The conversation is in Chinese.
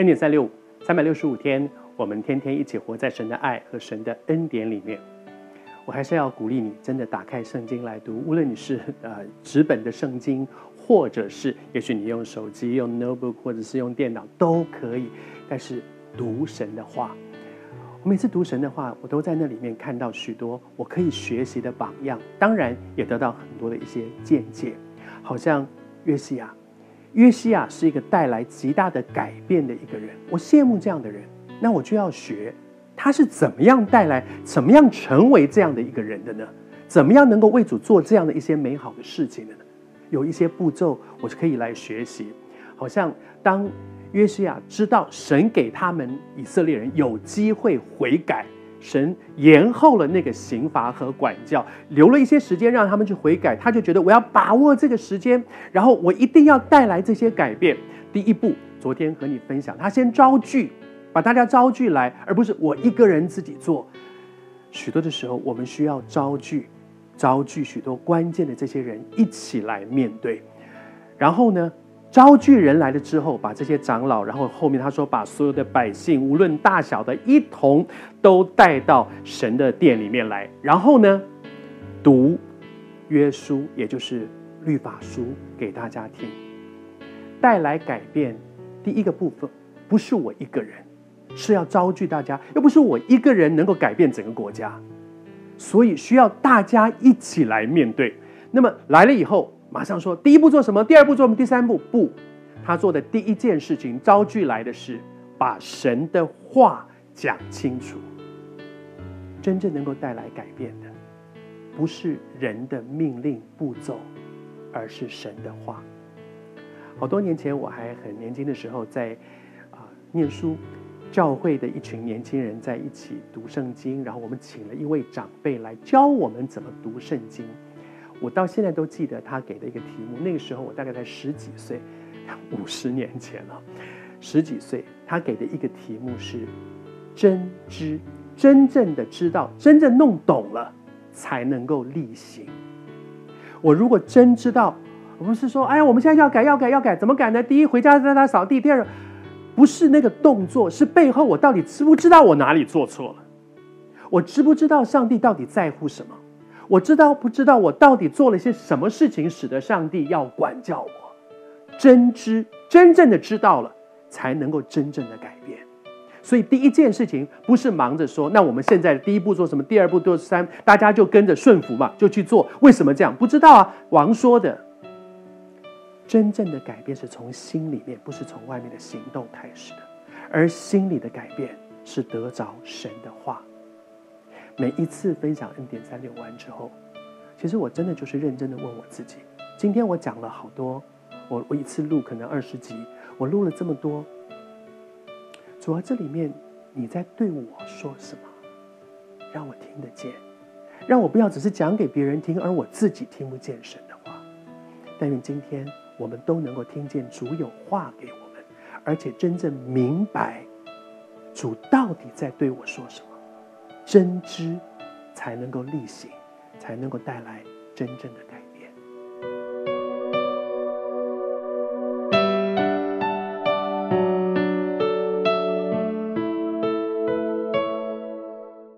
恩典三六五，三百六十五天，我们天天一起活在神的爱和神的恩典里面。我还是要鼓励你，真的打开圣经来读，无论你是呃纸本的圣经，或者是也许你用手机、用 notebook，或者是用电脑都可以。但是读神的话，我每次读神的话，我都在那里面看到许多我可以学习的榜样，当然也得到很多的一些见解。好像约西亚，约西亚是一个带来极大的改变的一个人，我羡慕这样的人，那我就要学。他是怎么样带来、怎么样成为这样的一个人的呢？怎么样能够为主做这样的一些美好的事情的呢？有一些步骤，我是可以来学习。好像当约西亚知道神给他们以色列人有机会悔改，神延后了那个刑罚和管教，留了一些时间让他们去悔改，他就觉得我要把握这个时间，然后我一定要带来这些改变。第一步，昨天和你分享，他先招聚。把大家招聚来，而不是我一个人自己做。许多的时候，我们需要招聚，招聚许多关键的这些人一起来面对。然后呢，招聚人来了之后，把这些长老，然后后面他说，把所有的百姓，无论大小的，一同都带到神的殿里面来。然后呢，读约书，也就是律法书给大家听，带来改变。第一个部分不是我一个人。是要招聚大家，又不是我一个人能够改变整个国家，所以需要大家一起来面对。那么来了以后，马上说第一步做什么？第二步做什么？第三步不，他做的第一件事情，招聚来的是把神的话讲清楚。真正能够带来改变的，不是人的命令步骤，而是神的话。好多年前，我还很年轻的时候，在啊念书。教会的一群年轻人在一起读圣经，然后我们请了一位长辈来教我们怎么读圣经。我到现在都记得他给的一个题目。那个时候我大概才十几岁，五十年前了，十几岁。他给的一个题目是“真知”，真正的知道，真正弄懂了，才能够力行。我如果真知道，我不是说，哎呀，我们现在要改，要改，要改，怎么改呢？第一，回家让他扫地；第二。不是那个动作，是背后我到底知不知道我哪里做错了？我知不知道上帝到底在乎什么？我知道不知道我到底做了些什么事情，使得上帝要管教我？真知，真正的知道了，才能够真正的改变。所以第一件事情不是忙着说，那我们现在第一步做什么？第二步做三，大家就跟着顺服嘛，就去做。为什么这样？不知道啊。王说的。真正的改变是从心里面，不是从外面的行动开始的。而心里的改变是得着神的话。每一次分享恩典三六完之后，其实我真的就是认真的问我自己：今天我讲了好多，我我一次录可能二十集，我录了这么多，主要这里面你在对我说什么？让我听得见，让我不要只是讲给别人听，而我自己听不见神的话。但愿今天。我们都能够听见主有话给我们，而且真正明白主到底在对我说什么，真知才能够力行，才能够带来真正的改变。